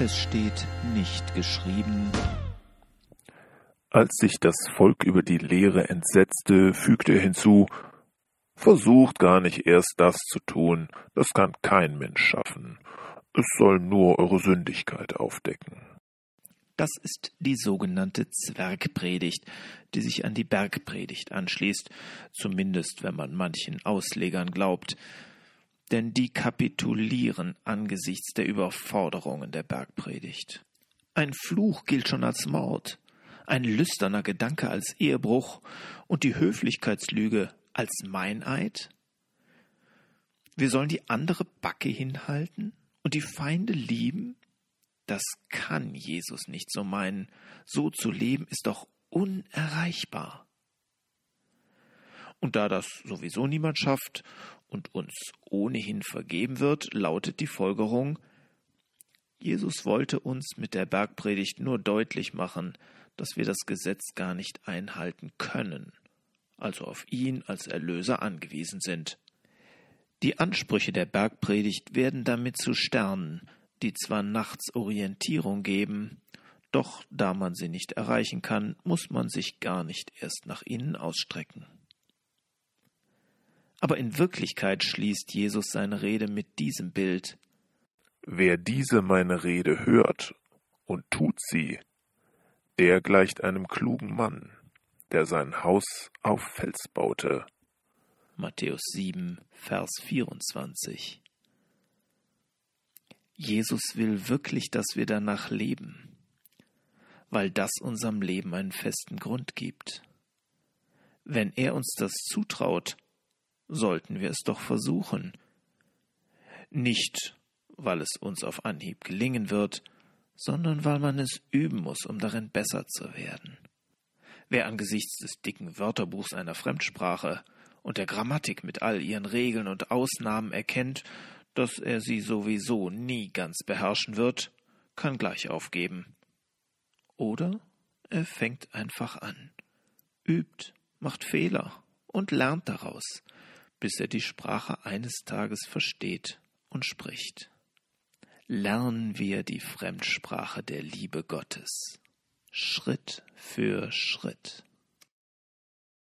Es steht nicht geschrieben. Als sich das Volk über die Lehre entsetzte, fügte er hinzu Versucht gar nicht erst das zu tun, das kann kein Mensch schaffen. Es soll nur eure Sündigkeit aufdecken. Das ist die sogenannte Zwergpredigt, die sich an die Bergpredigt anschließt, zumindest wenn man manchen Auslegern glaubt denn die kapitulieren angesichts der Überforderungen der Bergpredigt. Ein Fluch gilt schon als Mord, ein lüsterner Gedanke als Ehebruch und die Höflichkeitslüge als Meineid? Wir sollen die andere Backe hinhalten und die Feinde lieben? Das kann Jesus nicht so meinen. So zu leben ist doch unerreichbar. Und da das sowieso niemand schafft und uns ohnehin vergeben wird, lautet die Folgerung, Jesus wollte uns mit der Bergpredigt nur deutlich machen, dass wir das Gesetz gar nicht einhalten können, also auf ihn als Erlöser angewiesen sind. Die Ansprüche der Bergpredigt werden damit zu Sternen, die zwar nachts Orientierung geben, doch da man sie nicht erreichen kann, muss man sich gar nicht erst nach ihnen ausstrecken. Aber in Wirklichkeit schließt Jesus seine Rede mit diesem Bild. Wer diese meine Rede hört und tut sie, der gleicht einem klugen Mann, der sein Haus auf Fels baute. Matthäus 7, Vers 24. Jesus will wirklich, dass wir danach leben, weil das unserem Leben einen festen Grund gibt. Wenn er uns das zutraut, sollten wir es doch versuchen. Nicht, weil es uns auf Anhieb gelingen wird, sondern weil man es üben muss, um darin besser zu werden. Wer angesichts des dicken Wörterbuchs einer Fremdsprache und der Grammatik mit all ihren Regeln und Ausnahmen erkennt, dass er sie sowieso nie ganz beherrschen wird, kann gleich aufgeben. Oder er fängt einfach an, übt, macht Fehler und lernt daraus, bis er die Sprache eines Tages versteht und spricht. Lernen wir die Fremdsprache der Liebe Gottes, Schritt für Schritt.